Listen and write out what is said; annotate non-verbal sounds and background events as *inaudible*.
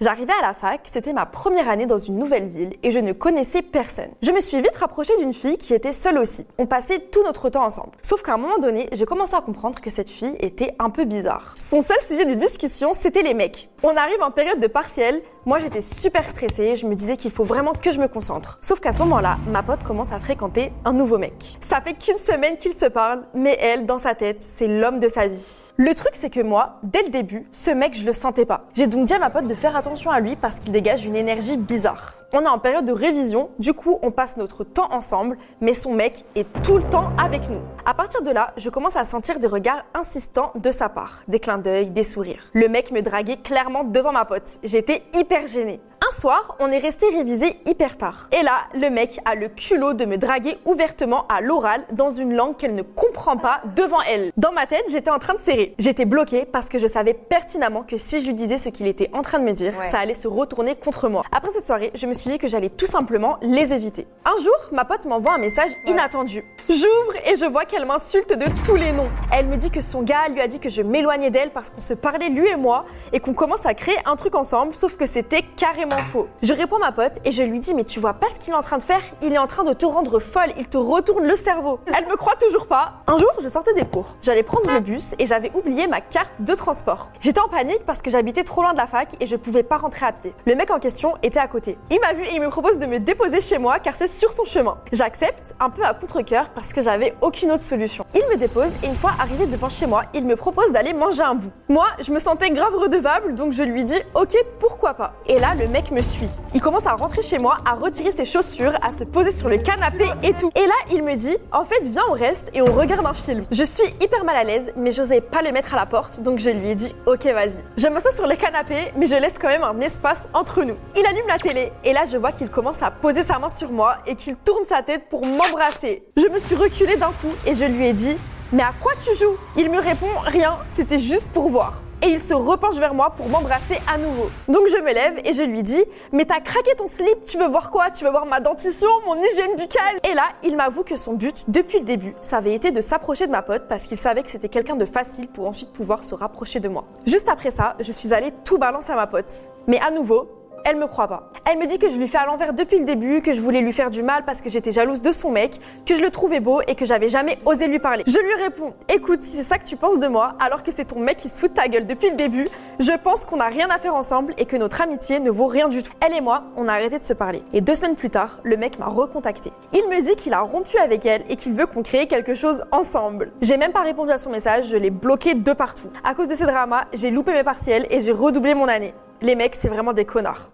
J'arrivais à la fac, c'était ma première année dans une nouvelle ville et je ne connaissais personne. Je me suis vite rapprochée d'une fille qui était seule aussi. On passait tout notre temps ensemble. Sauf qu'à un moment donné, j'ai commencé à comprendre que cette fille était un peu bizarre. Son seul sujet de discussion, c'était les mecs. On arrive en période de partiel, moi j'étais super stressée, je me disais qu'il faut vraiment que je me concentre. Sauf qu'à ce moment-là, ma pote commence à fréquenter un nouveau mec. Ça fait qu'une semaine qu'ils se parlent, mais elle, dans sa tête, c'est l'homme de sa vie. Le truc c'est que moi, dès le début, ce mec je le sentais pas. J'ai donc dit à ma pote de faire attention attention à lui parce qu'il dégage une énergie bizarre. On est en période de révision, du coup on passe notre temps ensemble, mais son mec est tout le temps avec nous. À partir de là, je commence à sentir des regards insistants de sa part, des clins d'œil, des sourires. Le mec me draguait clairement devant ma pote. J'étais hyper gênée. Un soir, on est resté révisé hyper tard. Et là, le mec a le culot de me draguer ouvertement à l'oral dans une langue qu'elle ne comprend pas devant elle. Dans ma tête, j'étais en train de serrer. J'étais bloquée parce que je savais pertinemment que si je lui disais ce qu'il était en train de me dire, ça allait se retourner contre moi. Après cette soirée, je me suis dit que j'allais tout simplement les éviter. Un jour, ma pote m'envoie un message inattendu. J'ouvre et je vois qu'elle m'insulte de tous les noms. Elle me dit que son gars lui a dit que je m'éloignais d'elle parce qu'on se parlait lui et moi et qu'on commence à créer un truc ensemble, sauf que c'était carrément faux. Je réponds à ma pote et je lui dis mais tu vois pas ce qu'il est en train de faire? Il est en train de te rendre folle, il te retourne le cerveau. *laughs* Elle me croit toujours pas. Un jour, je sortais des cours. J'allais prendre le bus et j'avais oublié ma carte de transport. J'étais en panique parce que j'habitais trop loin de la fac et je pouvais pas rentrer à pied. Le mec en question était à côté. Il vu et il me propose de me déposer chez moi car c'est sur son chemin. J'accepte un peu à contre-cœur parce que j'avais aucune autre solution. Il me dépose et une fois arrivé devant chez moi, il me propose d'aller manger un bout. Moi, je me sentais grave redevable donc je lui dis OK, pourquoi pas. Et là, le mec me suit. Il commence à rentrer chez moi, à retirer ses chaussures, à se poser sur le canapé et tout. Et là, il me dit, en fait, viens, on reste et on regarde un film. Je suis hyper mal à l'aise, mais j'osais pas le mettre à la porte, donc je lui ai dit, ok, vas-y. Je m'assois sur le canapé, mais je laisse quand même un espace entre nous. Il allume la télé, et là, je vois qu'il commence à poser sa main sur moi et qu'il tourne sa tête pour m'embrasser. Je me suis reculée d'un coup et je lui ai dit, mais à quoi tu joues? Il me répond, rien, c'était juste pour voir et il se repenche vers moi pour m'embrasser à nouveau. Donc je me lève et je lui dis Mais t'as craqué ton slip, tu veux voir quoi? Tu veux voir ma dentition, mon hygiène buccale? Et là, il m'avoue que son but, depuis le début, ça avait été de s'approcher de ma pote parce qu'il savait que c'était quelqu'un de facile pour ensuite pouvoir se rapprocher de moi. Juste après ça, je suis allée tout balancer à ma pote. Mais à nouveau, elle me croit pas. Elle me dit que je lui fais à l'envers depuis le début, que je voulais lui faire du mal parce que j'étais jalouse de son mec, que je le trouvais beau et que j'avais jamais osé lui parler. Je lui réponds "Écoute, si c'est ça que tu penses de moi, alors que c'est ton mec qui se fout ta gueule depuis le début, je pense qu'on n'a rien à faire ensemble et que notre amitié ne vaut rien du tout." Elle et moi, on a arrêté de se parler. Et deux semaines plus tard, le mec m'a recontacté. Il me dit qu'il a rompu avec elle et qu'il veut qu'on crée quelque chose ensemble. J'ai même pas répondu à son message, je l'ai bloqué de partout. À cause de ces dramas, j'ai loupé mes partiels et j'ai redoublé mon année. Les mecs, c'est vraiment des connards.